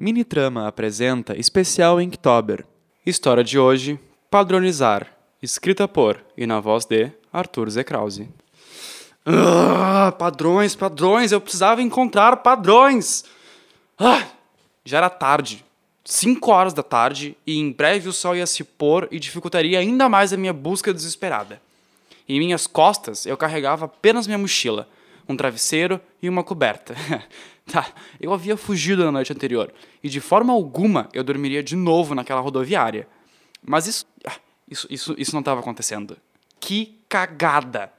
Minitrama apresenta especial Inktober. História de hoje: Padronizar. Escrita por e na voz de Arthur Z. Krause. Ah, padrões, padrões, eu precisava encontrar padrões. Ah, já era tarde, 5 horas da tarde, e em breve o sol ia se pôr e dificultaria ainda mais a minha busca desesperada. Em minhas costas eu carregava apenas minha mochila, um travesseiro e uma coberta. Tá, eu havia fugido na noite anterior e de forma alguma eu dormiria de novo naquela rodoviária. Mas isso. Ah, isso, isso, isso não estava acontecendo. Que cagada!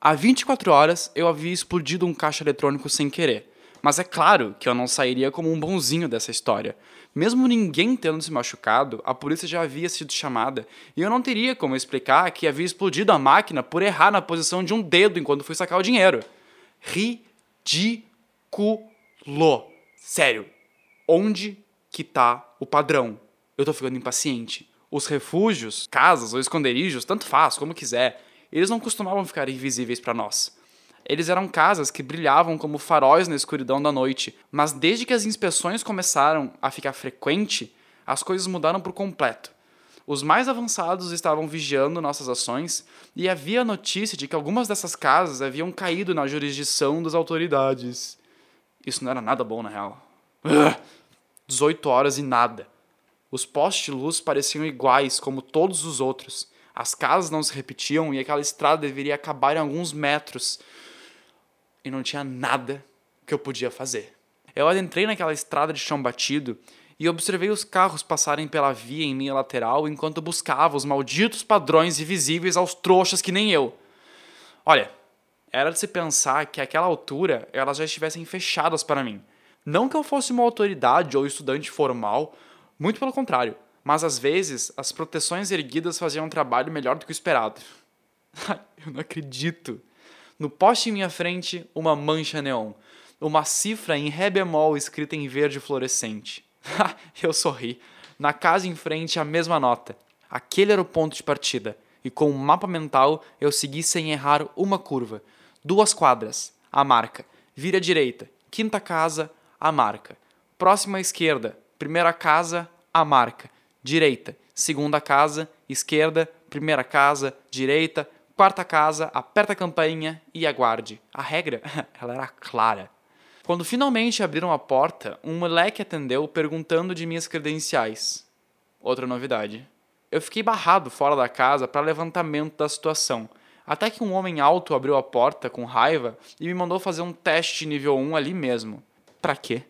Há 24 horas eu havia explodido um caixa eletrônico sem querer. Mas é claro que eu não sairia como um bonzinho dessa história. Mesmo ninguém tendo se machucado, a polícia já havia sido chamada e eu não teria como explicar que havia explodido a máquina por errar na posição de um dedo enquanto fui sacar o dinheiro. Ridículo. Sério, onde que tá o padrão? Eu tô ficando impaciente. Os refúgios, casas ou esconderijos, tanto faz, como quiser, eles não costumavam ficar invisíveis para nós. Eles eram casas que brilhavam como faróis na escuridão da noite, mas desde que as inspeções começaram a ficar frequente, as coisas mudaram por completo. Os mais avançados estavam vigiando nossas ações e havia notícia de que algumas dessas casas haviam caído na jurisdição das autoridades. Isso não era nada bom, na real. 18 horas e nada. Os postes de luz pareciam iguais como todos os outros. As casas não se repetiam e aquela estrada deveria acabar em alguns metros. E não tinha nada que eu podia fazer. Eu adentrei naquela estrada de chão batido e observei os carros passarem pela via em minha lateral enquanto buscava os malditos padrões invisíveis aos trouxas que nem eu. Olha, era de se pensar que àquela altura elas já estivessem fechadas para mim. Não que eu fosse uma autoridade ou estudante formal, muito pelo contrário, mas às vezes as proteções erguidas faziam um trabalho melhor do que o esperado. eu não acredito. No poste em minha frente, uma mancha neon, uma cifra em ré bemol escrita em verde fluorescente. eu sorri. Na casa em frente, a mesma nota. Aquele era o ponto de partida, e com o um mapa mental eu segui sem errar uma curva duas quadras, a marca. Vira à direita, quinta casa, a marca. Próxima à esquerda, primeira casa, a marca. Direita, segunda casa, esquerda, primeira casa, direita, quarta casa, aperta a campainha e aguarde. A regra, ela era clara. Quando finalmente abriram a porta, um moleque atendeu perguntando de minhas credenciais. Outra novidade. Eu fiquei barrado fora da casa para levantamento da situação até que um homem alto abriu a porta com raiva e me mandou fazer um teste nível 1 ali mesmo. Pra quê?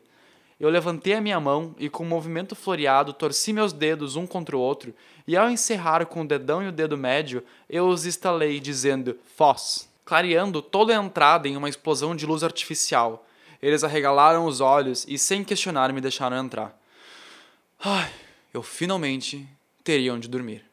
Eu levantei a minha mão e, com um movimento floreado, torci meus dedos um contra o outro, e ao encerrar com o dedão e o dedo médio, eu os estalei, dizendo Foz, clareando toda a entrada em uma explosão de luz artificial. Eles arregalaram os olhos e, sem questionar, me deixaram entrar. Ai, eu finalmente teria onde dormir.